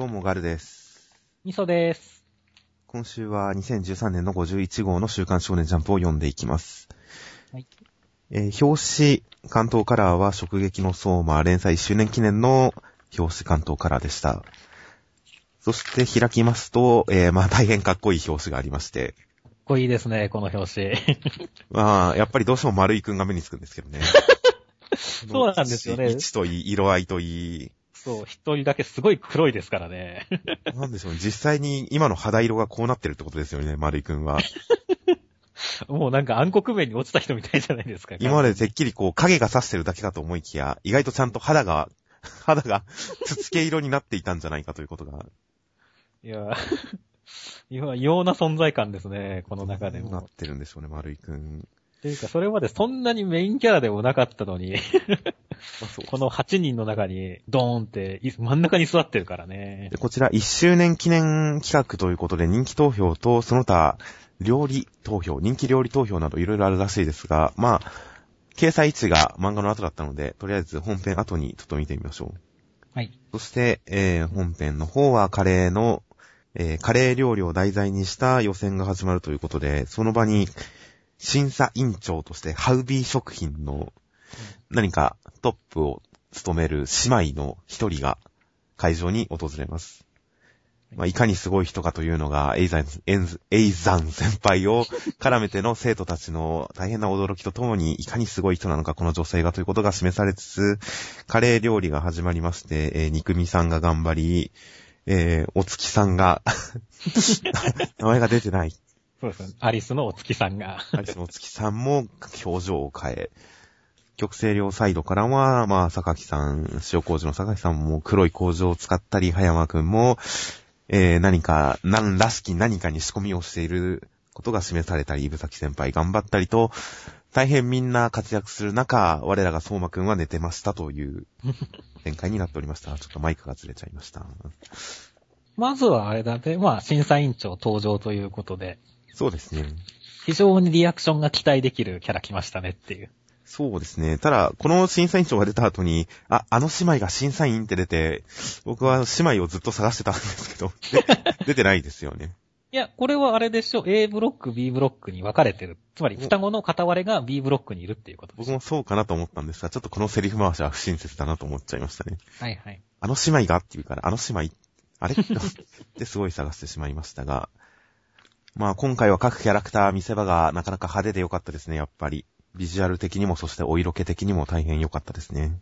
どうもガルです。みそです。今週は2013年の51号の週刊少年ジャンプを読んでいきます。はい。えー表紙、関東カラーは直撃の相馬連載1周年記念の表紙関東カラーでした。そして開きますと、えーまあ大変かっこいい表紙がありまして、かっこいいですね、この表紙。まあ、やっぱりどうしても丸井くんが目につくんですけどね。そうなんですよね位置といい、色合いといい、そう、一人だけすごい黒いですからね。なんでしょうね。実際に今の肌色がこうなってるってことですよね、丸井くんは。もうなんか暗黒面に落ちた人みたいじゃないですか。今までてっきりこう影が差してるだけかと思いきや、意外とちゃんと肌が、肌が、つつけ色になっていたんじゃないかということが、いや、今、異様な存在感ですね、この中でも。なってるんでしょうね、丸井くん。ていうか、それまでそんなにメインキャラでもなかったのに、この8人の中にドーンってい真ん中に座ってるからねで。こちら1周年記念企画ということで人気投票とその他料理投票、人気料理投票などいろいろあるらしいですが、まあ、掲載位置が漫画の後だったので、とりあえず本編後にちょっと見てみましょう。はい。そして、えー本編の方はカレーの、えーカレー料理を題材にした予選が始まるということで、その場に審査委員長としてハウビー食品の何かトップを務める姉妹の一人が会場に訪れます。まあ、いかにすごい人かというのが、エイザン、エイザン先輩を絡めての生徒たちの大変な驚きとともに、いかにすごい人なのか、この女性がということが示されつつ、カレー料理が始まりまして、えー肉味さんが頑張り、えーお月さんが、名前が出てない。そうですね。アリスのお月さんが。アリスのお月さんも表情を変え、極西両サイドからは、まあ、坂木さん、塩麹の坂木さんも黒い工場を使ったり、葉山くんも、えー何か、何らしき何かに仕込みをしていることが示されたり、イブサキ先輩頑張ったりと、大変みんな活躍する中、我らが相馬くんは寝てましたという 展開になっておりました。ちょっとマイクがずれちゃいました。まずはあれだね、まあ、審査委員長登場ということで、そうですね。非常にリアクションが期待できるキャラ来ましたねっていう。そうですね。ただ、この審査委員長が出た後に、あ、あの姉妹が審査員って出て、僕は姉妹をずっと探してたんですけど、で出てないですよね。いや、これはあれでしょ、A ブロック、B ブロックに分かれてる。つまり、双子の片割れが B ブロックにいるっていうことです。僕もそうかなと思ったんですが、ちょっとこのセリフ回しは不親切だなと思っちゃいましたね。はいはい。あの姉妹がって言うから、あの姉妹、あれ？ってすごい探してしまいましたが、まあ今回は各キャラクター見せ場がなかなか派手で良かったですね、やっぱり。ビジュアル的にも、そしてお色気的にも大変良かったですね。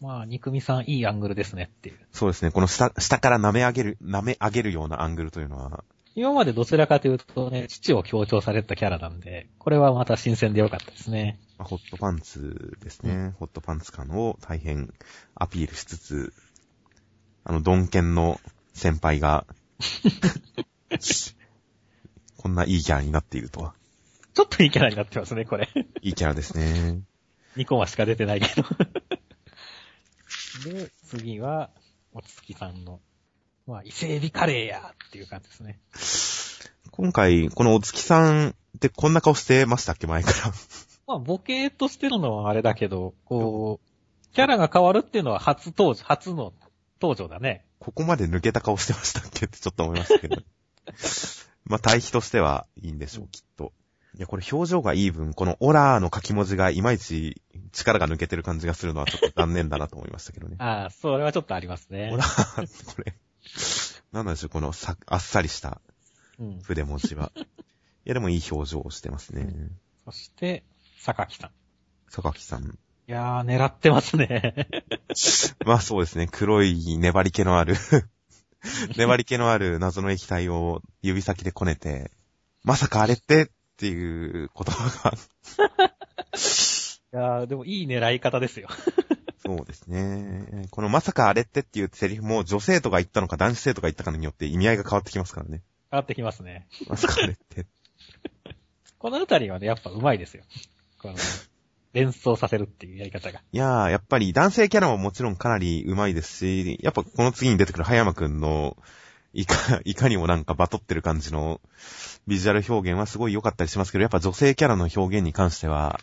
まあ、肉味さんいいアングルですねっていう。そうですね、この下、下から舐め上げる、舐め上げるようなアングルというのは、今までどちらかというとね、父を強調されたキャラなんで、これはまた新鮮でよかったですね。まあホットパンツですね。ホットパンツ感を大変アピールしつつ、あの、ドンケンの先輩が、こんないいキャラになっているとは。ちょっといいキャラになってますね、これ。いいキャラですね。2コマしか出てないけど。で、次は、お月さんの、まあ、伊勢海老カレーやっていう感じですね。今回、このお月さんってこんな顔してましたっけ前から。まあ、ボケーっとしてるのはあれだけど、こう、キャラが変わるっていうのは初登場、初の登場だね。ここまで抜けた顔してましたっけってちょっと思いましたけど。まあ、対比としてはいいんでしょう、きっと。いや、これ表情がいい分、このオラーの書き文字がいまいち力が抜けてる感じがするのはちょっと残念だなと思いましたけどね。ああ、それはちょっとありますねオ。ラーこれ。なんなんでしょう、このさ、あっさりしたうん。筆文字は。いや、でもいい表情をしてますね。そして、榊さん。坂木さん。いやー、狙ってますね。まあそうですね、黒い粘り気のある 粘り気のある謎の液体を指先でこねて、まさかあれってっていう言葉が、いやー、でもいい狙い方ですよ。そうですね。このまさかあれってっていうセリフも女性とか言ったのか男子生徒が言ったかによって意味合いが変わってきますからね。変わってきますね。まさかあれって。このあたりはね、やっぱ上手いですよ。この、連想させるっていうやり方が。いやー、やっぱり男性キャラももちろんかなり上手いですし、やっぱこの次に出てくる葉山くんの、いか、いかにもなんかバトってる感じのビジュアル表現はすごい良かったりしますけど、やっぱ女性キャラの表現に関しては、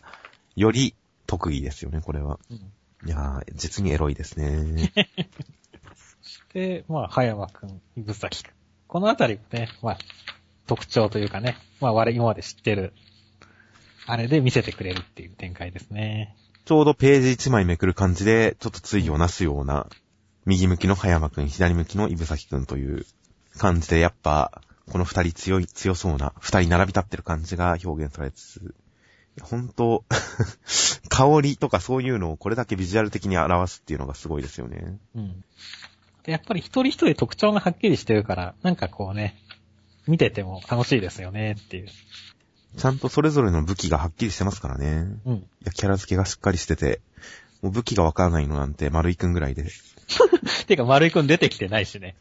より得意ですよね、これは。うんいやー、実にエロいですね。そして、まあ、葉山くん、伊武崎くん。このあたりね、まあ、特徴というかね、まあ、我々今まで知ってる、あれで見せてくれるっていう展開ですね。ちょうどページ1枚めくる感じで、ちょっと対をなすような、右向きの葉山くん、左向きの伊武崎くんという感じで、やっぱ、この二人強い、強そうな、二人並び立ってる感じが表現されつつ、本当 香りとかそういうのをこれだけビジュアル的に表すっていうのがすごいですよね。うん。で、やっぱり一人一人特徴がはっきりしてるから、なんかこうね、見てても楽しいですよねっていう。ちゃんとそれぞれの武器がはっきりしてますからね。うん。いや、キャラ付けがしっかりしてて、もう武器がわからないのなんて丸井くんぐらいで。い てか、丸井くん出てきてないしね。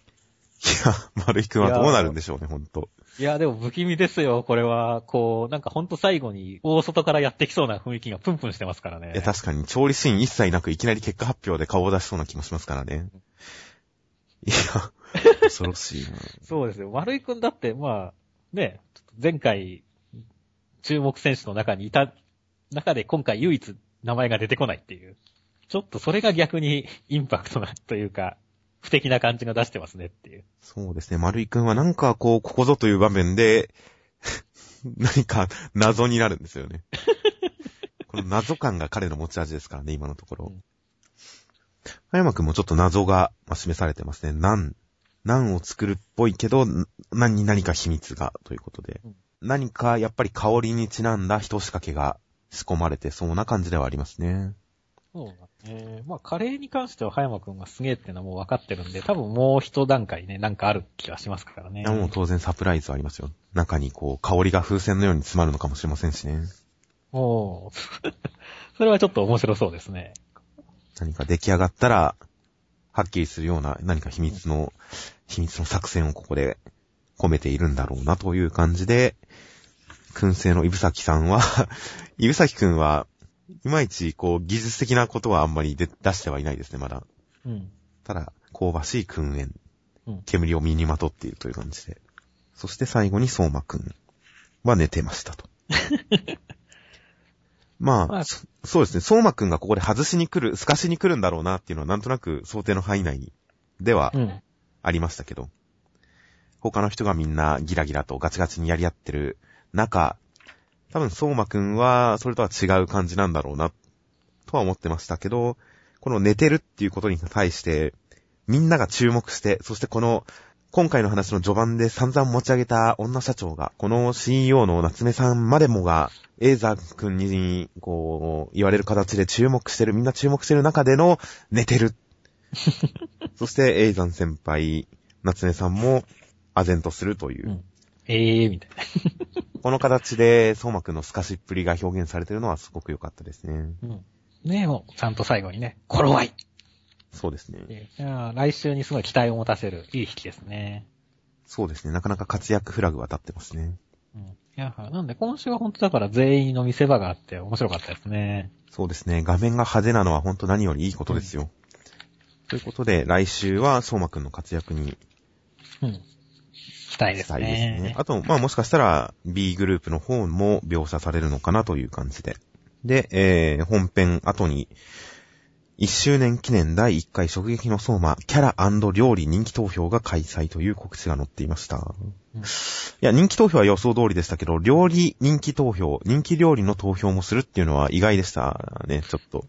や、丸井くんはどうなるんでしょうね、ほんと。いや、でも不気味ですよ、これは。こう、なんかほんと最後に大外からやってきそうな雰囲気がプンプンしてますからね。いや、確かに調理シーン一切なくいきなり結果発表で顔を出しそうな気もしますからね。いや、恐ろしいな。そうですよ。丸井くんだって、まあ、ね、前回、注目選手の中にいた中で今回唯一名前が出てこないっていう。ちょっとそれが逆に インパクトなというか、不敵な感じが出してますねっていう。そうですね、丸井くんはなんかこう、ここぞという場面で、何か謎になるんですよね。この謎感が彼の持ち味ですからね、今のところうん。葉山くんもちょっと謎がまあ示されてますね。何、何を作るっぽいけど、何に何か秘密がということでうん。何かやっぱり香りにちなんだ人仕掛けが仕込まれてそうな感じではありますね。そうだね。まあ、カレーに関しては葉山くんがすげえっていうのはもう分かってるんで、多分もう一段階ね、なんかある気はしますからね。いやもう当然サプライズはありますよ。中にこう、香りが風船のように詰まるのかもしれませんしね。おー それはちょっと面白そうですね。何か出来上がったら、はっきりするような何か秘密の、秘密の作戦をここで込めているんだろうなという感じで、燻製のイブサキさんは、イブサキくんは、いまいちこう技術的なことはあんまり出出してはいないですね、まだ。うん。ただ、香ばしい燻煙うん。煙を身にまとっているという感じで。そして最後に相馬くんは寝てましたと。まあ、まあそそうですね。相馬くんがここで外しに来る、透かしに来るんだろうなっていうのはなんとなく想定の範囲内ではうん。ありましたけど、他の人がみんなギラギラとガチガチにやり合ってる中、多分相馬くんはそれとは違う感じなんだろうな、とは思ってましたけど、この寝てるっていうことに対して、みんなが注目して、そしてこの、今回の話の序盤で散々持ち上げた女社長が、この CEO の夏目さんまでもが、エイザー君に、こう、言われる形で注目してる、みんな注目してる中での、寝てる。そして、エイザン先輩、夏目さんも、唖然とするという、うん。ええー、みたいな。この形で、相馬くんの透かしっぷりが表現されてるのはすごく良かったですね。うん。ねえ、もう、ちゃんと最後にね、頃合いそうですねいやー来週にすごい期待を持たせる、いい引きですね。そうですね。なかなか活躍フラグは立ってますね。うん。いやーなんで、今週は本当だから全員の見せ場があって面白かったですね。そうですね。画面が派手なのは本当何よりいいことですよ。ということで、来週は相馬くんの活躍にうん。期待ですしたいですねね。。あと、まあもしかしたら B グループの方も描写されるのかなという感じで。で、えー、本編後に、1周年記念第1回直撃の相馬、キャラ料理人気投票が開催という告知が載っていました。うんいや、人気投票は予想通りでしたけど、料理人気投票、人気料理の投票もするっていうのは意外でしたね、ちょっと。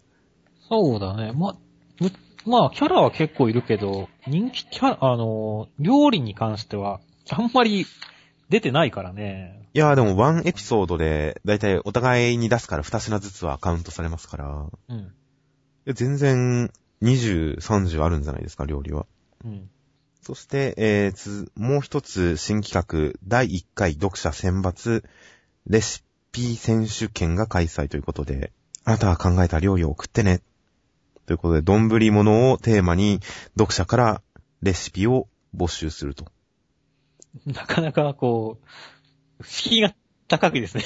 そうだね。ま、むまあ、キャラは結構いるけど、人気キャラ、あのー、料理に関しては、あんまり出てないからね。いや、でもワンエピソードで、だいたいお互いに出すから2品ずつはカウントされますから、うん。いや全然20、30あるんじゃないですか、料理は。うん。そして、えーつ、もう一つ新企画、第1回読者選抜レシピ選手権が開催ということで、あなたが考えた料理を送ってね。ということで、丼物をテーマに読者からレシピを募集すると。なかなかこう、敷居が高いですね。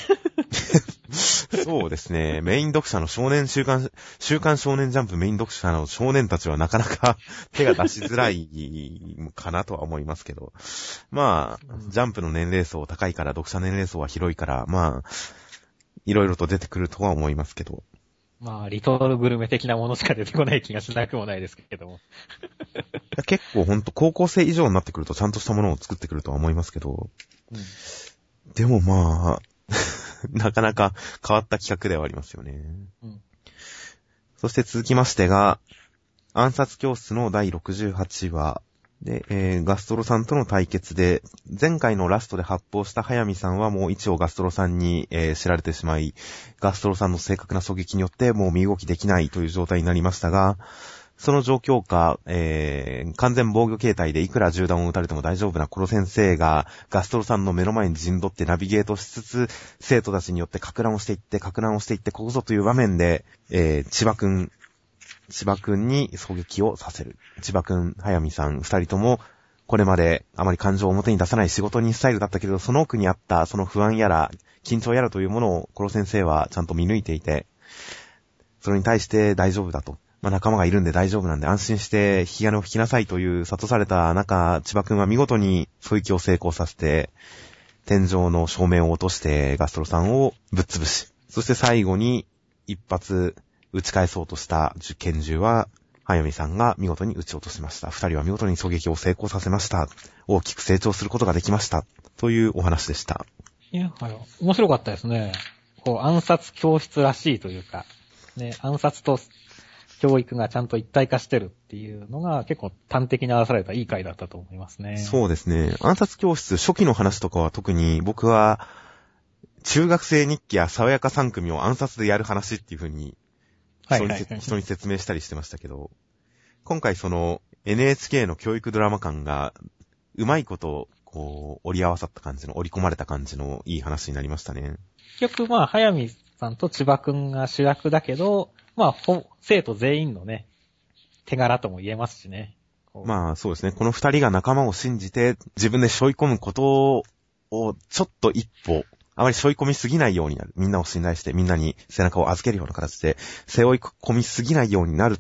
そうですね。メイン読者の少年週刊、週刊少年ジャンプメイン読者の少年たちはなかなか 手が出しづらいかなとは思いますけど。まあ、ジャンプの年齢層高いから、読者年齢層は広いから、まあ、いろいろと出てくるとは思いますけど。まあ、リトルグルメ的なものしか出てこない気がしなくもないですけども。や結構ほんと高校生以上になってくるとちゃんとしたものを作ってくるとは思いますけど、うん。でもまあ、なかなか変わった企画ではありますよね。うん。そして続きましてが、暗殺教室の第68話で、えーガストロさんとの対決で、前回のラストで発砲した早見さんはもう一応ガストロさんに、えー知られてしまい、ガストロさんの正確な狙撃によってもう身動きできないという状態になりましたが、その状況下、えー完全防御形態でいくら銃弾を撃たれても大丈夫なコロ先生が、ガストロさんの目の前に陣取ってナビゲートしつつ、生徒たちによって格乱をしていって、格乱をしていって、ここぞという場面で、えー千葉くん、千葉くんに狙撃をさせる。千葉くん、早見さん、二人とも、これまであまり感情を表に出さない仕事にスタイルだったけど、その奥にあったその不安やら、緊張やらというものを、コロ先生はちゃんと見抜いていて、それに対して大丈夫だと。まあ、仲間がいるんで大丈夫なんで安心して引き金を引きなさいという諭された中、千葉くんは見事に狙撃を成功させて、天井の照明を落としてガストロさんをぶっ潰し、そして最後に一発撃ち返そうとした拳銃は、早見さんが見事に撃ち落としました。二人は見事に狙撃を成功させました。大きく成長することができました。というお話でした。いや、はい。面白かったですね。こう、暗殺教室らしいというか、ね、暗殺と教育がちゃんと一体化してるっていうのが結構端的に表されたいい回だったと思いますね。そうですね。暗殺教室初期の話とかは特に僕は、中学生日記や爽やか3組を暗殺でやる話っていう風に人に,、はいはいはい。人に説明したりしてましたけど、今回その NHK の教育ドラマ感がうまいことこう折り合わさった感じの、折り込まれた感じのいい話になりましたね。結局まあ、早見さんと千葉くんが主役だけど、まあ、ほ生徒全員のね、手柄とも言えますしね。まあそうですね。この二人が仲間を信じて自分で背負い込むことをちょっと一歩、あまり背負い込みすぎないようになる。みんなを信頼してみんなに背中を預けるような形で背負い込みすぎないようになるっ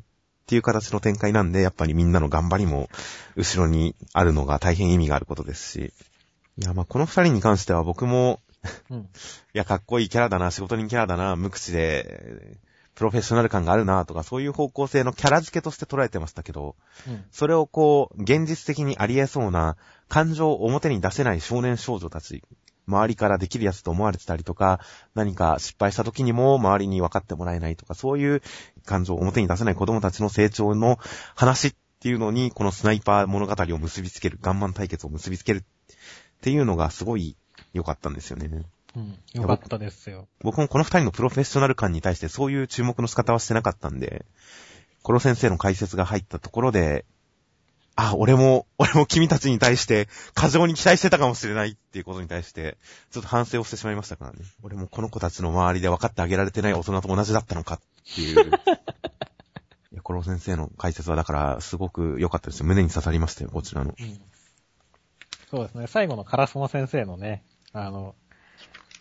ていう形の展開なんで、やっぱりみんなの頑張りも後ろにあるのが大変意味があることですし。いや、まあこの二人に関しては僕も、うん。いや、かっこいいキャラだな、仕事人キャラだな、無口で、プロフェッショナル感があるな、とか、そういう方向性のキャラ付けとして捉えてましたけど、うん。それをこう、現実的にあり得そうな、感情を表に出せない少年少女たち、周りからできるやつと思われてたりとか、何か失敗した時にも周りに分かってもらえないとか、そういう感情を表に出せない子供たちの成長の話っていうのに、このスナイパー物語を結びつける、ガンマン対決を結びつけるっていうのがすごい良かったんですよね。うん。よかったですよ。僕もこの二人のプロフェッショナル感に対してそういう注目の仕方はしてなかったんで、コロ先生の解説が入ったところで、あ、俺も、俺も君たちに対して過剰に期待してたかもしれないっていうことに対して、ちょっと反省をしてしまいましたからね。俺もこの子たちの周りで分かってあげられてない大人と同じだったのかっていう。いや、コロ先生の解説はだからすごく良かったですよ。胸に刺さりましたよ、こちらの。うん。そうですね。最後のカラスモ先生のね、あの、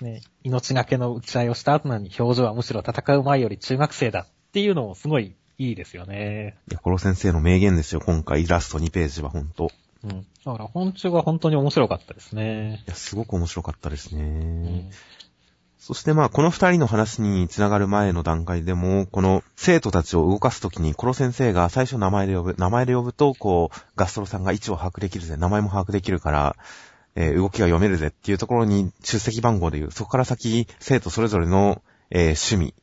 ね、命がけの打ち合いをした後なのに表情はむしろ戦う前より中学生だっていうのもすごいいいですよね。いや、コロ先生の名言ですよ、今回イラスト2ページはほんと。うん。だから本中は本当に面白かったですね。いや、すごく面白かったですね。うん。そしてまあ、この二人の話につながる前の段階でも、この生徒たちを動かすときに、コロ先生が最初名前で呼ぶ。名前で呼ぶと、こう、ガストロさんが位置を把握できるぜ。名前も把握できるから、えー動きが読めるぜっていうところに出席番号で言う。そこから先、生徒それぞれの、えー趣味、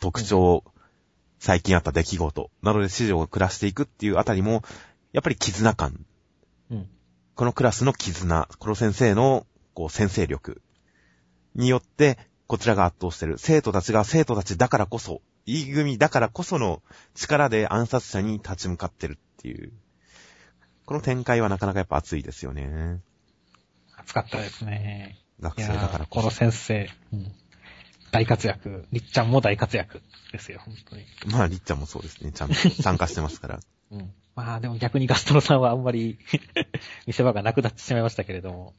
特徴、最近あった出来事などで指示を暮らしていくっていうあたりも、やっぱり絆感。うん。このクラスの絆、コロ先生の、こう、先生力によって、こちらが圧倒してる。生徒たちが生徒たちだからこそ、E 組だからこその力で暗殺者に立ち向かってるっていう。この展開はなかなかやっぱ熱いですよね。熱かったですね。学生だからこの。先生、うん。大活躍。りっちゃんも大活躍ですよ、本当に。まあ、りっちゃんもそうですね。ちゃんと参加してますから。うん。まあでも逆にガストロさんはあんまり 見せ場がなくなってしまいましたけれども。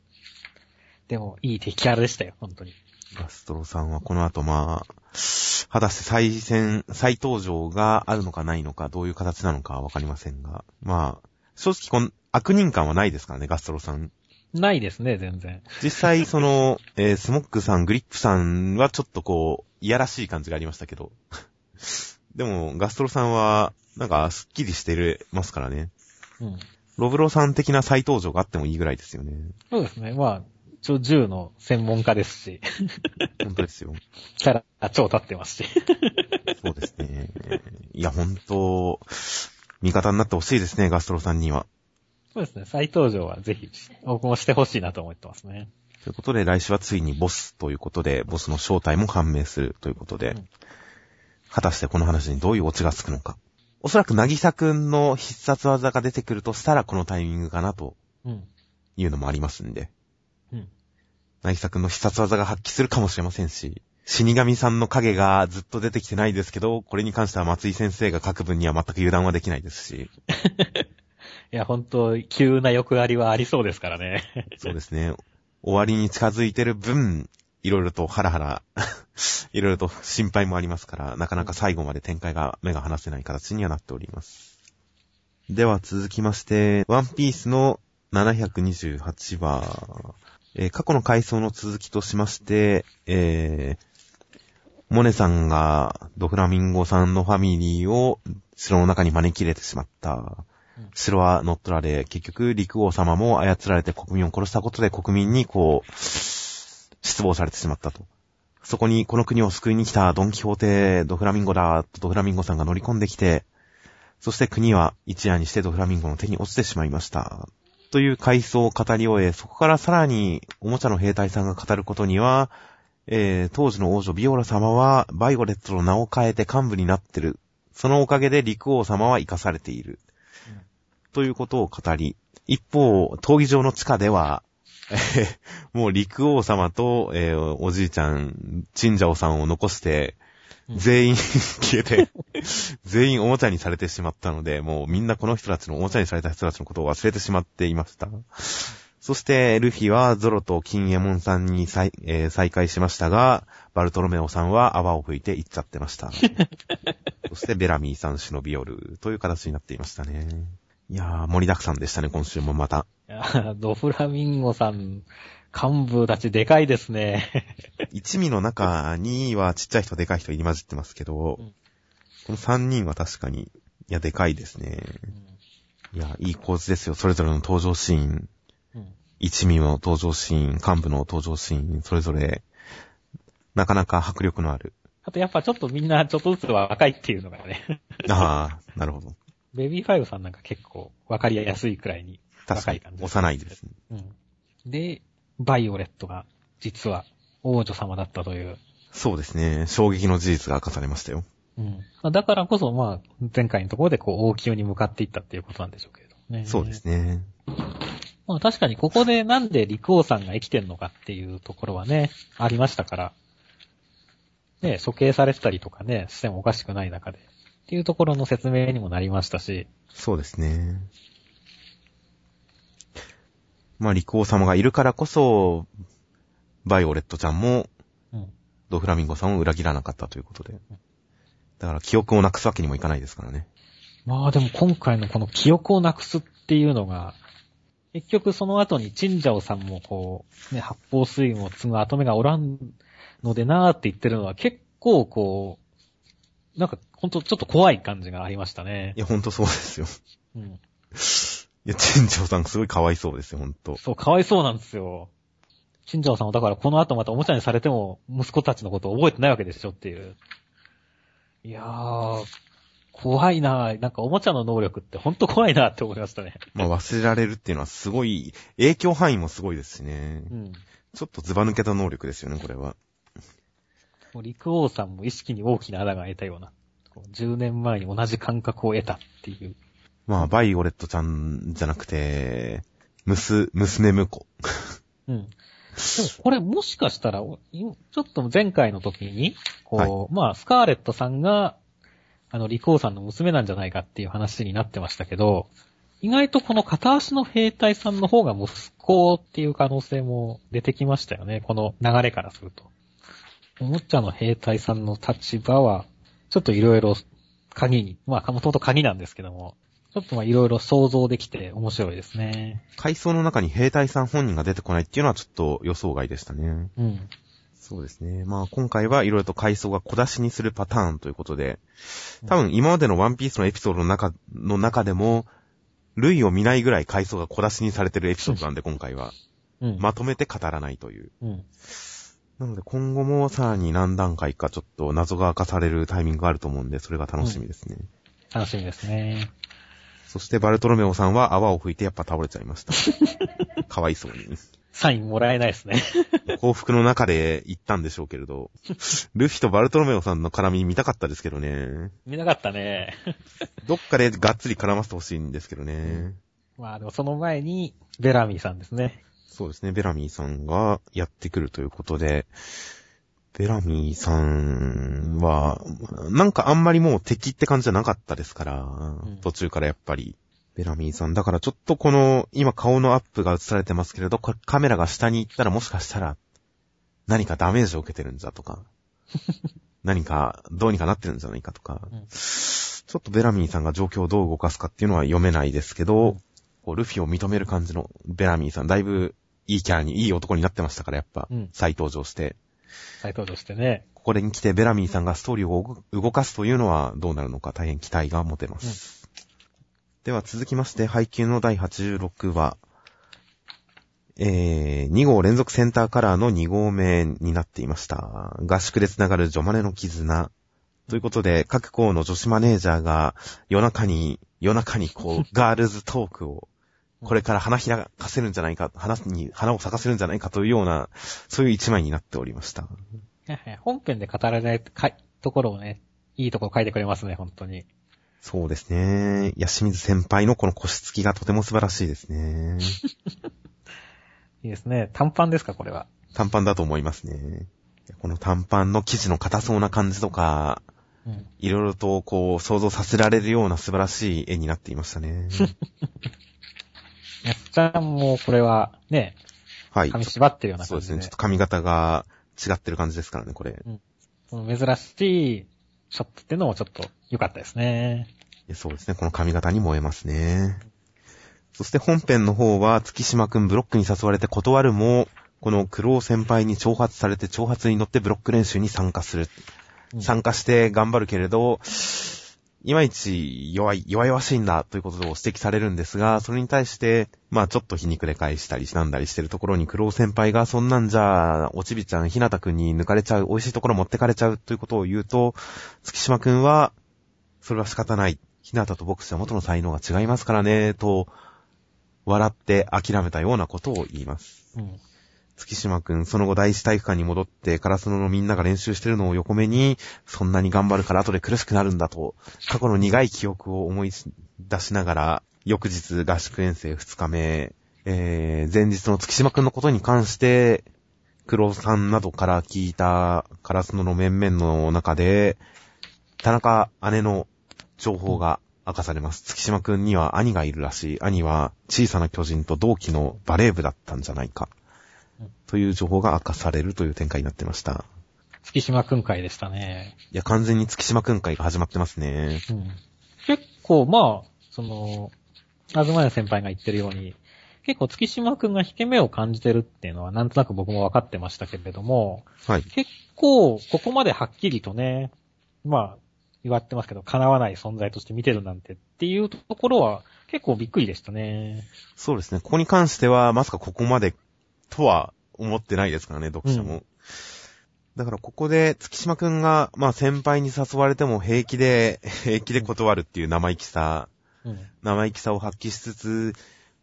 でも、いい敵キャラでしたよ、本当に。ガストロさんはこの後まあ、果たして再戦、再登場があるのかないのか、どういう形なのかはわかりませんが。まあ、正直この悪人感はないですからね、ガストロさん。ないですね、全然。実際、その、えースモックさん、グリップさんはちょっとこう、いやらしい感じがありましたけど。でも、ガストロさんは、なんか、スッキリしてるますからね。うん。ロブロさん的な再登場があってもいいぐらいですよね。そうですね。まあ、一応銃の専門家ですし、本当ですよ。キャラ超立ってますし。そうですね。いや、本当味方になってほしいですね、ガストロさんには。そうですね。再登場はぜひ、僕もしてほしいなと思ってますね。ということで、来週はついにボスということで、ボスの正体も判明するということで、うん果たしてこの話にどういうオチがつくのか。おそらく、なぎさくんの必殺技が出てくるとしたら、このタイミングかなとうん。いうのもありますんで、うん。なぎさくんの必殺技が発揮するかもしれませんし、死神さんの影がずっと出てきてないですけど、これに関しては松井先生が書く分には全く油断はできないですし、いや、本当急な欲ありはありそうですからね。そうですね。終わりに近づいてる分、いろいろとハラハラ、いろいろと心配もありますから、なかなか最後まで展開が目が離せない形にはなっております。では続きまして、ワンピースの728話、えー過去の回想の続きとしまして、えー、モネさんがドフラミンゴさんのファミリーを城の中に招き入れてしまった。城は乗っ取られ、結局陸王様も操られて国民を殺したことで国民にこう、失望されてしまったと。そこにこの国を救いに来たドンキホーテ、ドフラミンゴだ、とドフラミンゴさんが乗り込んできて、そして国は一夜にしてドフラミンゴの手に落ちてしまいました。という回想を語り終え、そこからさらにおもちゃの兵隊さんが語ることには、えー、当時の王女ビオラ様はバイオレットの名を変えて幹部になってる。そのおかげで陸王様は生かされている。うんということを語り、一方、闘技場の地下では、え ーもう陸王様と、えーおじいちゃん、チンジャオさんを残して、うん全員消えて、全員おもちゃにされてしまったので、もうみんなこの人たちのおもちゃにされた人たちのことを忘れてしまっていました。そして、ルフィはゾロと金エモンさんに再,、えー再会しましたが、バルトロメオさんは泡を吹いて行っちゃってました。そして、ベラミーさん忍び寄るという形になっていましたね。いやー、盛りだくさんでしたね、今週もまた。いやドフラミンゴさん、幹部たちでかいですね。一味の中にはちっちゃい人でかい人入り混じってますけど、うんこの三人は確かに、いや、でかいですね。いや、いい構図ですよ。それぞれの登場シーン。うん一味の登場シーン、幹部の登場シーン、それぞれ、なかなか迫力のある。あとやっぱちょっとみんなちょっとずつ若いっていうのがね。ああ、なるほど。ベビーファイブさんなんか結構わかりやすいくらいに若い感、じ。幼いですね。うん。で、バイオレットが実は王女様だったという。そうですね。衝撃の事実が明かされましたよ。うん。まあだからこそまあ前回のところでこう王宮に向かっていったっていうことなんでしょうけれどね。そうですね。まあ確かにここでなんで陸王さんが生きてんのかっていうところはね、ありましたから。ね、処刑されてたりとかね、してもおかしくない中で。っていうところの説明にもなりましたし。そうですね。まあ、陸王様がいるからこそ、バイオレットちゃんも、うん。ドフラミンゴさんを裏切らなかったということで。だから記憶をなくすわけにもいかないですからね。まあでも今回のこの記憶をなくすっていうのが、結局その後にチンジャオさんもこう、ね、発泡水を継ぐ跡目がおらんのでなーって言ってるのは結構こう、なんかほんとちょっと怖い感じがありましたねい。や、ほんとそうですよ。うん。いや、チンジョウさんすごいかわいそうですよ、ほんと。そう、かわいそうなんですよ。チンジャオさんはだからこの後またおもちゃにされても息子たちのことを覚えてないわけでしょっていう。いやー、怖いななんかおもちゃの能力ってほんと怖いなって思いましたね。まあ、忘れられるっていうのはすごい、影響範囲もすごいですしね。うん。ちょっとズバ抜けた能力ですよね、これは。もう陸王さんも意識に大きな穴が開いたような、10年前に同じ感覚を得たっていう。まあ、バイオレットちゃんじゃなくて、むす、娘婿。うん。でもこれもしかしたら、ちょっと前回の時に、こう、まあ、スカーレットさんが、あの、陸王さんの娘なんじゃないかっていう話になってましたけど、意外とこの片足の兵隊さんの方が息子っていう可能性も出てきましたよね。この流れからすると。おもちゃの兵隊さんの立場は、ちょっといろいろ鍵に、まあ、もともと鍵なんですけども、ちょっとまあいろいろ想像できて面白いですね。階層の中に兵隊さん本人が出てこないっていうのはちょっと予想外でしたね。うん。そうですね。まあ今回はいろいろと階層が小出しにするパターンということで、多分今までのワンピースのエピソードの中、の中でも、類を見ないぐらい回想が小出しにされてるエピソードなんで、今回は。うん。まとめて語らないという。うん。なので今後もさらに何段階かちょっと謎が明かされるタイミングがあると思うんで、それが楽しみですね。楽しみですね。そしてバルトロメオさんは泡を吹いてやっぱ倒れちゃいました。かわいそうに。サインもらえないですね。幸福の中で言ったんでしょうけれど、ルフィとバルトロメオさんの絡み見たかったですけどね。見なかったね。どっかでがっつり絡ませてほしいんですけどね。まあでもその前に、ベラミーさんですね。そうですね、ベラミーさんがやってくるということで、ベラミーさんは、なんかあんまりもう敵って感じじゃなかったですから、ん。途中からやっぱり。ベラミーさん。だからちょっとこの、今顔のアップが映されてますけれど、カメラが下に行ったらもしかしたら、何かダメージを受けてるんじゃとか、何かどうにかなってるんじゃないかとか、うん。ちょっとベラミーさんが状況をどう動かすかっていうのは読めないですけど、こうルフィを認める感じのベラミーさん、だいぶいいキャラに、いい男になってましたから、やっぱ、うん再登場して。再登場してね。ここに来てベラミーさんがストーリーを動かすというのはどうなるのか大変期待が持てます。では続きまして、配給の第86話。えー、2号連続センターカラーの2号目になっていました。合宿で繋がるジョマネの絆。ということで、各校の女子マネージャーが夜中に、夜中にこう、ガールズトークを、これから花開かせるんじゃないか、花に、花を咲かせるんじゃないかというような、そういう一枚になっておりました。本編で語られないところをね、いいところ書いてくれますね、本当に。そうですね。ヤシミズ先輩のこの腰つきがとても素晴らしいですね。いいですね。短パンですか、これは。短パンだと思いますね。この短パンの生地の硬そうな感じとか、うん。いろいろとこう想像させられるような素晴らしい絵になっていましたね。やっちゃんもこれは、ね、はい。髪縛ってるようなそうですね。感じで。ちょっと髪型が違ってる感じですからね、これ。この珍しいショットっていうのもちょっと良かったですね。そうですね。この髪型に燃えますね。そして本編の方は、月島くんブロックに誘われて断るも、この苦労先輩に挑発されて挑発に乗ってブロック練習に参加する。うん参加して頑張るけれど、いまいち弱い、弱々しいんだということを指摘されるんですが、それに対して、まあちょっと皮肉で返したりしなんだりしてるところに苦労先輩がそんなんじゃ、おちびちゃん、ひなたくんに抜かれちゃう、美味しいところ持ってかれちゃうということを言うと、月島くんは、それは仕方ない。ひなたと僕じゃ元の才能が違いますからね、と、笑って諦めたようなことを言います。うん。月島くん、その後第一体育館に戻って、カラスノのみんなが練習してるのを横目に、そんなに頑張るから後で苦しくなるんだと、過去の苦い記憶を思い出しながら、翌日合宿遠征2日目、えー、前日の月島くんのことに関して、黒さんなどから聞いたカラスノの面々の中で、田中姉の情報が明かされます。月島くんには兄がいるらしい。兄は小さな巨人と同期のバレー部だったんじゃないか。という情報が明かされるという展開になってました。月島くん会でしたね。いや、完全に月島くん会が始まってますね。うん。結構、まあ、その、あずまや先輩が言ってるように、結構月島くんが引け目を感じてるっていうのはなんとなく僕も分かってましたけれども、はい。結構、ここまではっきりとね、まあ、言われてますけど、叶わない存在として見てるなんてっていうところは結構びっくりでしたね。そうですね。ここに関しては、まさかここまでとは思ってないですからね、読者も。うんだからここで月島くんが、まあ先輩に誘われても平気で、平気で断るっていう生意気さ、うん。生意気さを発揮しつつ、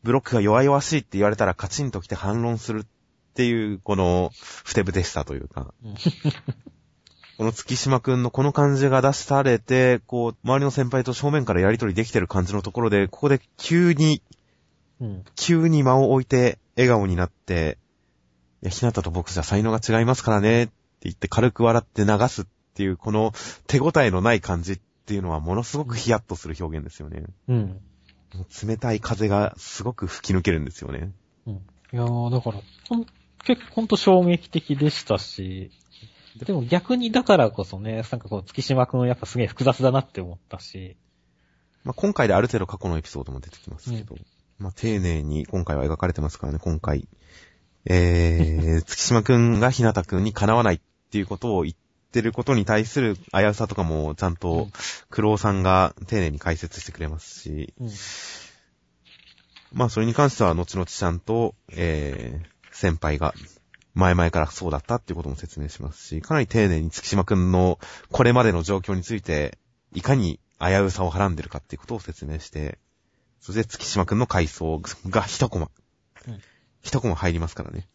ブロックが弱々しいって言われたらカチンと来て反論するっていう、この、ふてぶてしさというか。うん この月島くんのこの感じが出されて、こう、周りの先輩と正面からやりとりできてる感じのところで、ここで急に、うん。急に間を置いて笑顔になって、いや、ひなたと僕じゃ才能が違いますからね、って言って軽く笑って流すっていう、この手応えのない感じっていうのはものすごくヒヤッとする表現ですよね。うん。冷たい風がすごく吹き抜けるんですよね。うん。いやー、だから、ほん、結構ほんと衝撃的でしたし、でも逆にだからこそね、なんかこう、月島くんやっぱすげえ複雑だなって思ったし、まあ、今回である程度過去のエピソードも出てきますけど、まあ、丁寧に今回は描かれてますからね、今回。えー、月島くんがひなたくんにかなわないっていうことを言ってることに対する危うさとかもちゃんうんと、クロウさんが丁寧に解説してくれますし、うん。まあそれに関しては後々ちゃんと、えー、先輩が前々からそうだったっていうことも説明しますし、かなり丁寧に月島くんのこれまでの状況について、いかに危うさをはらんでるかっていうことを説明して、そして月島くんの回想が一コマ。うん一コマ入りますからね。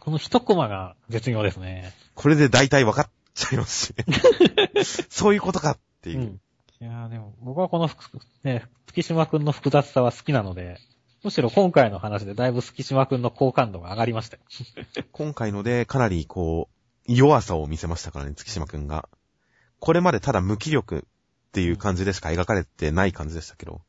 この一コマが絶妙ですね。これで大体分かっちゃいますし、そういうことかっていうう。ん。いやーでも、僕はこのね、月島くんの複雑さは好きなので、むしろ今回の話でだいぶ月島くんの好感度が上がりましたよ。今回のでかなりこう、弱さを見せましたからね、月島くんが。これまでただ無気力っていう感じでしか描かれてない感じでしたけど、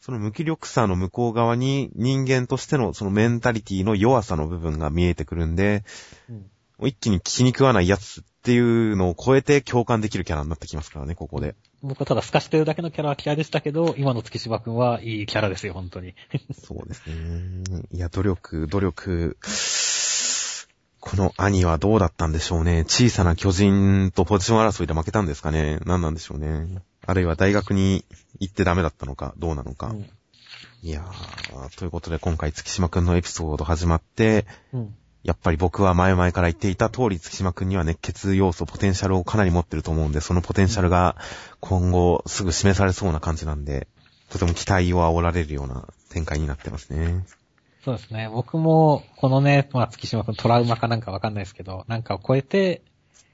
その無気力さの向こう側に人間としてのそのメンタリティの弱さの部分が見えてくるんで、うん。一気に気に食わないやつっていうのを超えて共感できるキャラになってきますからね、ここで。僕はただ透かしてるだけのキャラは嫌いでしたけど、今の月島くんはいいキャラですよ、本当に。そうですね。いや、努力、努力。この兄はどうだったんでしょうね。小さな巨人とポジション争いで負けたんですかね。何なんでしょうね。あるいは大学に行ってダメだったのか、どうなのか。うん。いやー、ということで今回月島くんのエピソード始まって、うん。やっぱり僕は前々から言っていた通り月島くんには熱血要素、ポテンシャルをかなり持ってると思うんで、そのポテンシャルが今後すぐ示されそうな感じなんで、とても期待を煽られるような展開になってますね。そうですね。僕も、このね、まあ、月島くんトラウマかなんかわかんないですけど、なんかを超えて、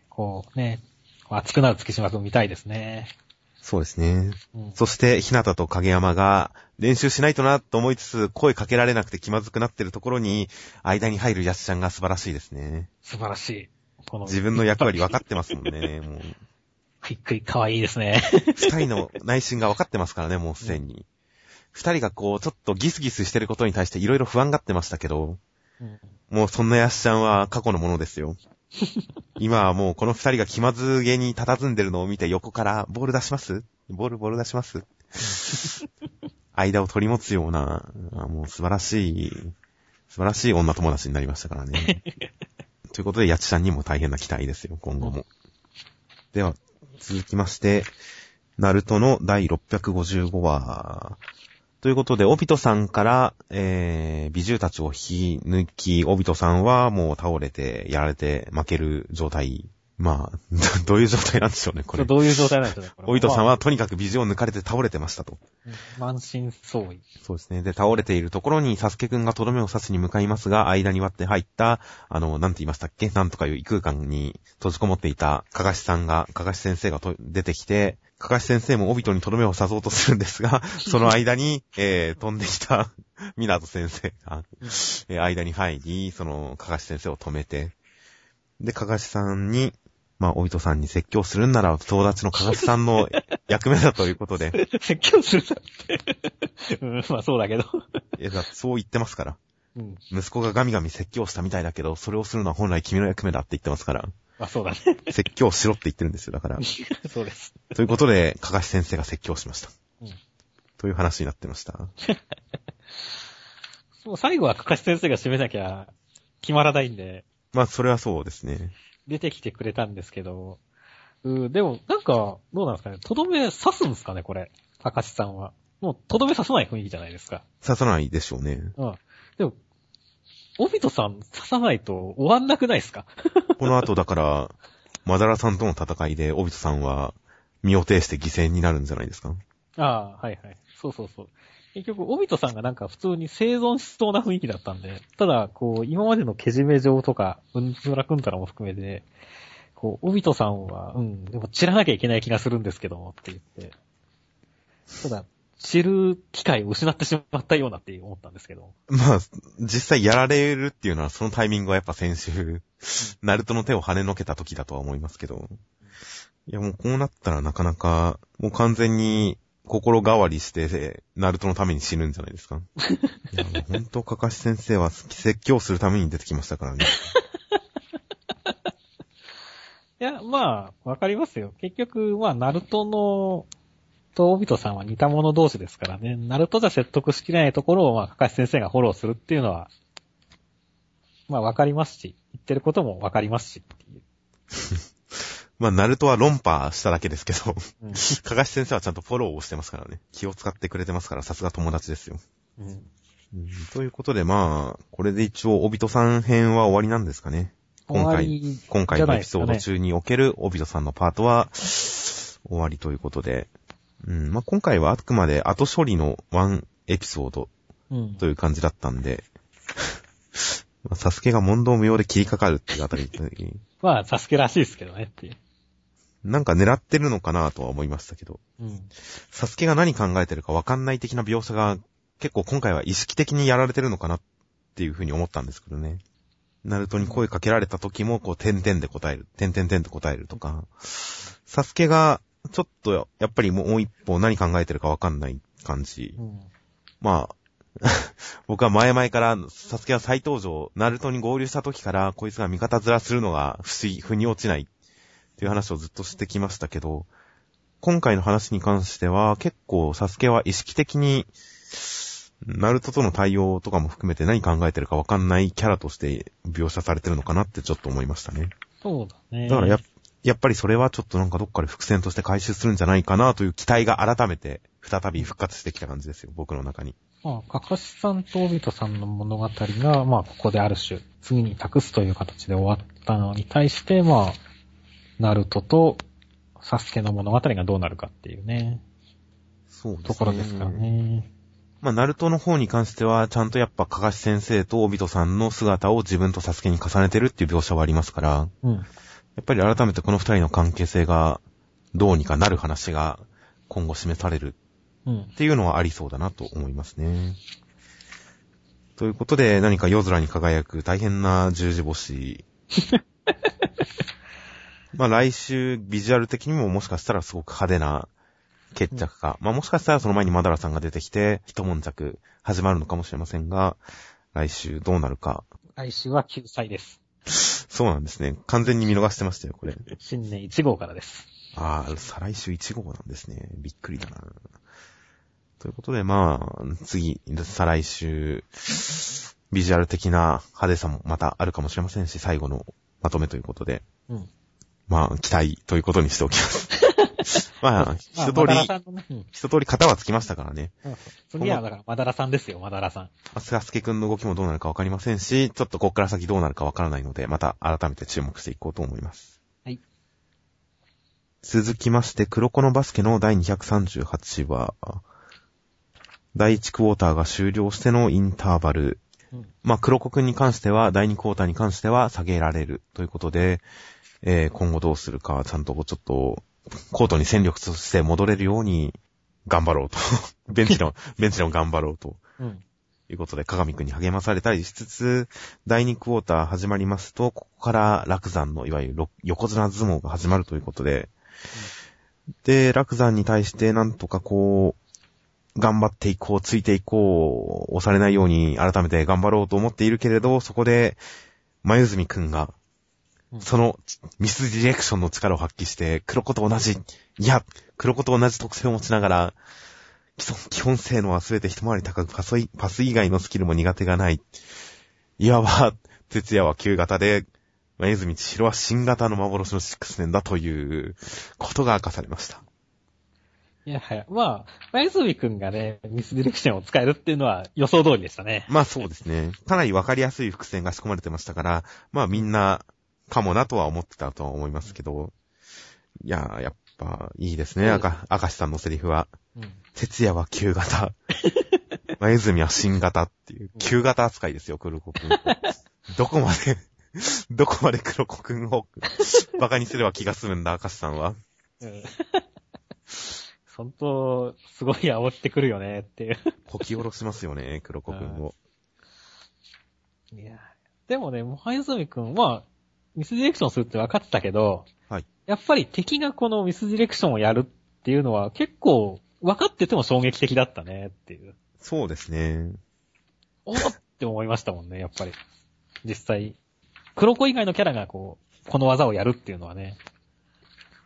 こうね、熱くなる月島くん見たいですね。そうですね。うん。そして、ひなたと影山が練習しないとなと思いつつ、声かけられなくて気まずくなってるところに、間に入るヤスちゃんが素晴らしいですね。素晴らしい。この、自分の役割分かってますもんね。もう、クイックイ可愛いですね。二人の内心が分かってますからね、もうすでに。二人がこう、ちょっとギスギスしてることに対していろいろ不安がってましたけど、うんもうそんなヤスちゃんは過去のものですよ。今はもうこの二人が気まずげに佇んでるのを見て横からボール出します？ボールボール出します？間を取り持つような、あもう素晴らしい、素晴らしい女友達になりましたからね。ということで、やちちゃんにも大変な期待ですよ、今後も。では、続きまして、ナルトの第655話。ということで、オビトさんから、えー、美獣たちを引き抜き、オビトさんはもう倒れて、やられて負ける状態。まあ、どういう状態なんでしょうね、これ。どういう状態なんでしょうね、これオビトさんは、とにかく美獣を抜かれて倒れてましたと。うん満身創痍。そうですね。で、倒れているところに、サスケくんがとどめを刺しに向かいますが、間に割って入った、あの、なんて言いましたっけ？なんとかいう異空間に閉じこもっていた、かがしさんが、かがし先生がと出てきて、かがし先生もオビトにとどめを刺そうとするんですが、その間に、えー、飛んできた、ミナト先生が、えー間に入り、その、かがし先生を止めて、で、かがしさんに、まあ、おいとさんに説教するんなら、友達のかがしさんの 役目だということで、説教するだって。うん、まあそうだけど。いやそう言ってますから。うん。息子がガミガミ説教したみたいだけど、それをするのは本来君の役目だって言ってますから、まあそうだね。説教しろって言ってるんですよ、だから。そうです。ということで、かがし先生が説教しました。うんという話になってました。もう最後はかかし先生が締めなきゃ決まらないんで、まあ、それはそうですね。出てきてくれたんですけど、うん、でも、なんか、どうなんですかね。とどめ刺すんですかね、これ。かかしさんは。もう、とどめ刺さない雰囲気じゃないですか。刺さないでしょうね。うん。でも、オビトさん刺さないと終わんなくないですか？この後だから、マダラさんとの戦いで、オビトさんは身を挺して犠牲になるんじゃないですか？ああ、はいはい。そうそうそう。結局、オビトさんがなんか普通に生存しそうな雰囲気だったんで、ただ、こう、今までのけじめ状とか、うんずらくんたらも含めて、こう、オビトさんは、うん、でも散らなきゃいけない気がするんですけども、って言って。ただ、知る機会を失ってしまったようなって思ったんですけど。まあ、実際やられるっていうのは、そのタイミングはやっぱ先週、ナルトの手を跳ねのけた時だとは思いますけど。いや、もうこうなったらなかなか、もう完全に心変わりして、ナルトのために死ぬんじゃないですか。いや、もう本当、かかし先生は説教するために出てきましたからね。いや、まあ、わかりますよ。結局、まあ、ナルトの、とオビトさんは似た者同士ですからね。ナルトじゃ説得しきれないところを、まあ、かかし先生がフォローするっていうのは、まあ、わかりますし、言ってることもわかりますしっていう。まあ、ナルトは論破しただけですけど、うんかがし先生はちゃんとフォローをしてますからね。気を使ってくれてますから、さすが友達ですよ。うん。うんということで、まあ、これで一応、オビトさん編は終わりなんですかね。今回今回のエピソード中におけるオビトさんのパートは、終わりということで。うん、まあ、今回はあくまで後処理のワンエピソードうん。という感じだったんで、まあサスケが問答無用で切りかかるっていうあたり、まあ、サスケらしいですけどねっていう。なんか狙ってるのかなとは思いましたけど、うん。サスケが何考えてるかわかんない的な描写が結構今回は意識的にやられてるのかなっていうふうに思ったんですけどね。ナルトに声かけられた時も、こう、点々で答える、点々々で答えるとか、サスケが、ちょっと、やっぱりもう一歩何考えてるかわかんない感じ。うん。まあ、僕は前々から、サスケは再登場、ナルトに合流した時から、こいつが味方面するのが不思議、腑に落ちないっていう話をずっとしてきましたけど、今回の話に関しては、結構サスケは意識的に、ナルトとの対応とかも含めて何考えてるかわかんないキャラとして描写されてるのかなってちょっと思いましたね。そうだね。だからやっやっぱりそれはちょっとなんかどっかで伏線として回収するんじゃないかなという期待が改めて再び復活してきた感じですよ、僕の中に。まあ、かかしさんとオビトさんの物語が、まあ、ここである種、次に託すという形で終わったのに対して、まあ、ナルトとサスケの物語がどうなるかっていうね、そうですね。ところですからね。まあ、ナルトの方に関しては、ちゃんとやっぱ、かがし先生とオビトさんの姿を自分とサスケに重ねてるっていう描写はありますから、うん。やっぱり改めてこの二人の関係性が、どうにかなる話が今後示されるうんっ。ていうのはありそうだなと思いますね。ということで、何か夜空に輝く大変な十字星。まあ来週、ビジュアル的にももしかしたらすごく派手な決着か。まあもしかしたらその前にマダラさんが出てきて、一悶着始まるのかもしれませんが、来週どうなるか。来週は9歳です。そうなんですね。完全に見逃してましたよ、これ。新年1号からです。ああ、再来週1号なんですね。びっくりだな。ということで、まあ、次、再来週、ビジュアル的な派手さもまたあるかもしれませんし、最後のまとめということで、うん。まあ、期待ということにしておきます。まあ、一通り。一通り型はつきましたからね。そうそう次はだから、マダラさんですよ、マダラさん。アスガスケ君の動きもどうなるかわかりませんし、ちょっとこっから先どうなるかわからないので、また改めて注目していこうと思います。はい。続きまして、黒子のバスケの第238話。第1クォーターが終了してのインターバル。うん。まあ、黒子くんに関しては、第2クォーターに関しては下げられるということで、えー今後どうするか、ちゃんとちょっと、コートに戦力として戻れるように、頑張ろうと。ベンチの、ベンチでも頑張ろうと。うん。ということで、鏡くんに励まされたりしつつ、第2クォーター始まりますと、ここから楽山のいわゆるろ横綱相撲が始まるということで、で、楽山に対してなんとかこう、頑張っていこう、ついていこう、押されないように改めて頑張ろうと思っているけれど、そこで、まゆずみくんが、うんそのミスディレクションの力を発揮して、黒子と同じ、いや、黒子と同じ特性を持ちながら、基本性能は全て一回り高く、パスイパス以外のスキルも苦手がない。いわば、哲也は旧型で、まゆずみ千尋は新型の幻のシックスメンだということが明かされました。いやはや、まあ、マユズミくんがね、ミスディレクションを使えるっていうのは予想通りでしたね。まあそうですね。かなりわかりやすい伏線が仕込まれてましたから、まあみんな、かもなとは思ってたとは思いますけど、いやー、やっぱ、いいですね、うん赤、赤石さんのセリフは。うん。哲也は旧型。前泉は新型っていう、旧型扱いですよ、黒子くん。どこまで、どこまで黒子くんを馬鹿にすれば気が済むんだ、赤石さんは。うん。本当、すごい煽ってくるよねっていう。こき下ろしますよね、黒子くんを。いや、でもね、もはゆずみくんは、ミスディレクションするって分かってたけど、はい。やっぱり敵がこのミスディレクションをやるっていうのは結構分かってても衝撃的だったねっていう。そうですね。おーって思いましたもんね、やっぱり。実際。黒子以外のキャラがこう、この技をやるっていうのはね、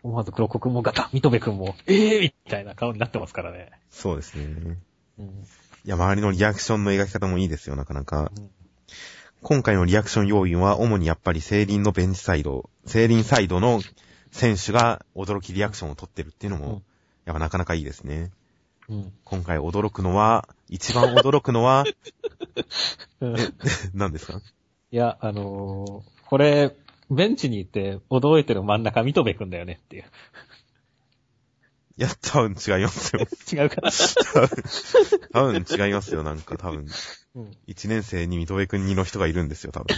思わず黒子くんもガタッ、ミトベくんも、ええー、みたいな顔になってますからね。そうですね。うん。いや、周りのリアクションの描き方もいいですよ、なかなか。うん今回のリアクション要因は、主にやっぱりセイリンのベンチサイド、セイリンサイドの選手が驚きリアクションを取ってるっていうのも、うんやっぱなかなかいいですね。うん。今回驚くのは、一番驚くのは、うん 何ですか？いや、あのーこれ、ベンチにいて驚いてる真ん中、ミトベくんだよねっていう。いや、多分違いますよ。違うかな？多分違いますよ、なんか多分。うん。一年生に水戸部くんにの人がいるんですよ、多分。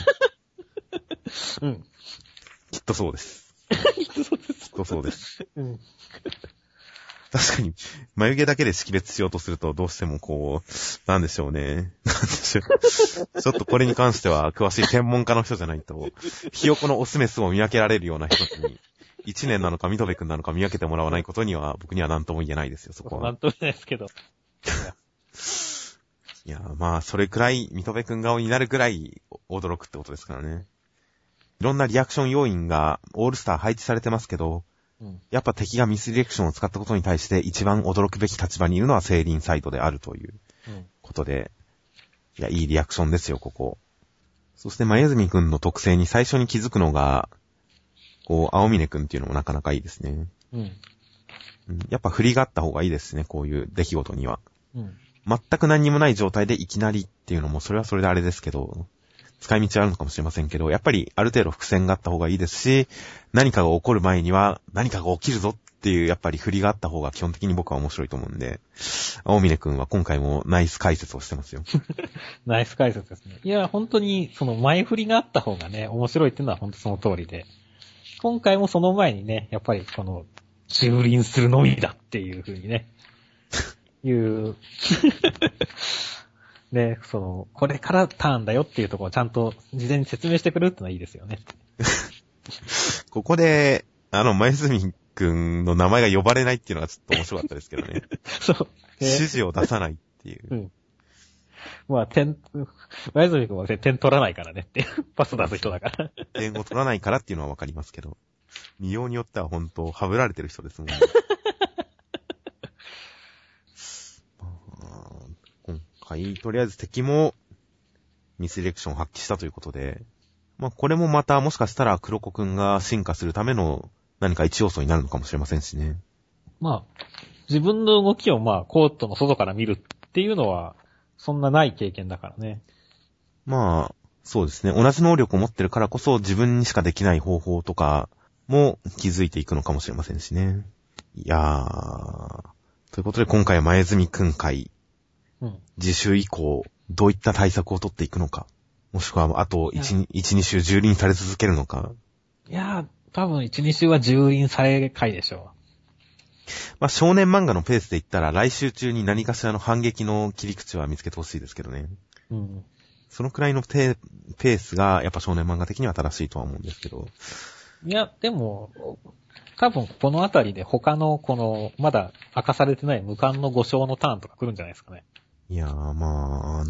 うん。きっとそうです。きっとそうです。うん。確かに、眉毛だけで識別しようとすると、どうしてもこう、なんでしょうね。なんでしょう。ちょっとこれに関しては、詳しい専門家の人じゃないと、ひよこのオスメスを見分けられるような人に、一年なのか、水戸部くんなのか見分けてもらわないことには、僕には何とも言えないですよ、そこは。なんともないですけど。いや、まあ、それくらい、水戸部くん顔になるくらい、驚くってことですからね。いろんなリアクション要員が、オールスター配置されてますけど、うん。やっぱ敵がミスディレクションを使ったことに対して一番驚くべき立場にいるのはセイリンサイドであるといううん。ことで、いや、いいリアクションですよ、ここ。そして、まゆずみくんの特性に最初に気づくのが、こう、青峰くんっていうのもなかなかいいですね。うん。うんやっぱ振りがあった方がいいですね、こういう出来事には。うん。全く何にもない状態でいきなりっていうのも、それはそれであれですけど、使い道はあるのかもしれませんけど、やっぱりある程度伏線があった方がいいですし、何かが起こる前には何かが起きるぞっていう、やっぱり振りがあった方が基本的に僕は面白いと思うんで、青峰くんは今回もナイス解説をしてますよ。ナイス解説ですね。いや、本当に、その前振りがあった方がね、面白いっていうのは本当その通りで。今回もその前にね、やっぱりこの、蹂躙するのみだっていう風にね、いう、ね、その、これからターンだよっていうところをちゃんと事前に説明してくれるってのはいいですよね。ここで、あの、前住くんの名前が呼ばれないっていうのがちょっと面白かったですけどね。そう。指ね示を出さないっていう。うん。まあ、点、前住君はね点取らないからねっていう、パス出す人だから。点を取らないからっていうのはわかりますけど、見ようによっては本当、はぶられてる人ですもんね。まあ今回、とりあえず敵も、ミスディレクションを発揮したということで、まあこれもまたもしかしたら黒子くんが進化するための何か一要素になるのかもしれませんしね。まあ、自分の動きをまあ、コートの外から見るっていうのは、そんなない経験だからね。まあ、そうですね。同じ能力を持ってるからこそ自分にしかできない方法とかも気づいていくのかもしれませんしね。いやー。ということで今回は前住くん会、うん。次週以降、どういった対策を取っていくのか。もしくは、あと1、1、2週蹂躙され続けるのか。いやー、多分1、2週は蹂躙され回でしょまあ、少年漫画のペースで言ったら、来週中に何かしらの反撃の切り口は見つけてほしいですけどね。う。うん。そのくらいのペペースが、やっぱ少年漫画的には正しいとは思うんですけど。いや、でも、多分このあたりで他のこの、まだ明かされてない無冠の5勝のターンとか来るんじゃないですかね。いやー、まあ、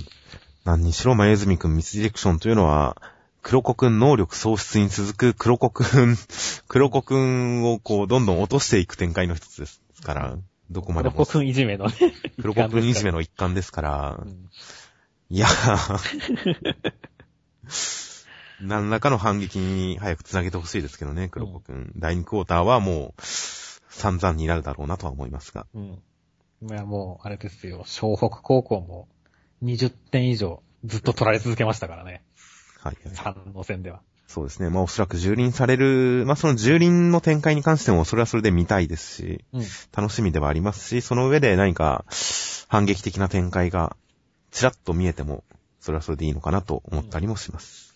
何にしろ、前住くんミスディレクションというのは、黒子くん能力喪失に続く黒子くん、黒子くんをこう、どんどん落としていく展開の一つですから、どこまでも黒子くんいじめのね。黒子くんいじめの一環ですからう、んいやー、何らかの反撃に早く繋げてほしいですけどね、黒子くん。第2クォーターはもう、散々になるだろうなとは思いますが。うん。いや、もう、あれですよ。湘北高校も20点以上ずっと取られ続けましたからね。はい、はい。三の戦では。そうですね。まあおそらく蹂躙される、まあその蹂躙の展開に関してもそれはそれで見たいですし、うん。楽しみではありますし、その上で何か反撃的な展開がちらっと見えても、それはそれでいいのかなと思ったりもします。